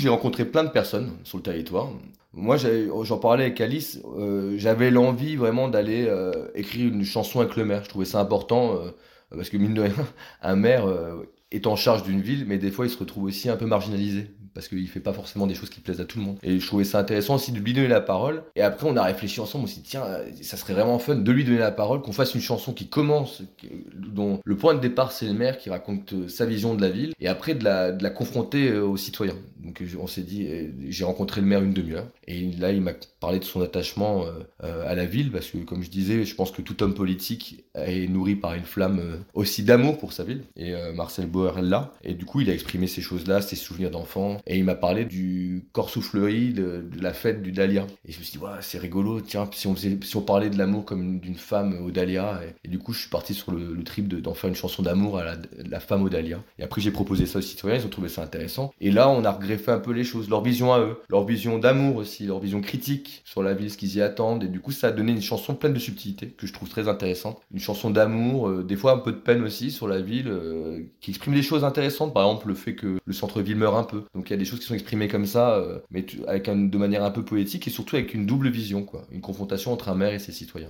J'ai rencontré plein de personnes sur le territoire. Moi, j'en parlais avec Alice, euh, j'avais l'envie vraiment d'aller euh, écrire une chanson avec le maire. Je trouvais ça important, euh, parce que mine de rien, un maire est en charge d'une ville, mais des fois il se retrouve aussi un peu marginalisé parce qu'il fait pas forcément des choses qui plaisent à tout le monde. Et je trouvais ça intéressant aussi de lui donner la parole. Et après, on a réfléchi ensemble aussi, tiens, ça serait vraiment fun de lui donner la parole, qu'on fasse une chanson qui commence, dont le point de départ c'est le maire qui raconte sa vision de la ville, et après de la, de la confronter aux citoyens. Donc on s'est dit, j'ai rencontré le maire une demi-heure, et là il m'a parlé de son attachement euh, à la ville, parce que comme je disais, je pense que tout homme politique est nourri par une flamme aussi d'amour pour sa ville. Et Marcel Boer là, et du coup il a exprimé ces choses-là, ses souvenirs d'enfant, et il m'a parlé du corps soufflerie, de, la fête du dahlia. Et je me suis dit, c'est rigolo, tiens, si on, si on parlait de l'amour comme d'une femme au dahlia. Et, du coup, je suis parti sur le, trip d'en faire une chanson d'amour à la, femme au dahlia. Et après, j'ai proposé ça aux citoyens, ils ont trouvé ça intéressant. Et là, on a regreffé un peu les choses, leur vision à eux, leur vision d'amour aussi, leur vision critique sur la ville, ce qu'ils y attendent. Et du coup, ça a donné une chanson pleine de subtilité que je trouve très intéressante. Une chanson d'amour, euh, des fois un peu de peine aussi sur la ville, euh, qui exprime des choses intéressantes. Par exemple, le fait que le centre-ville meurt un peu. Donc il y a des choses qui sont exprimées comme ça, euh, mais avec de manière un peu poétique et surtout avec une double vision, quoi. Une confrontation entre un maire et ses citoyens.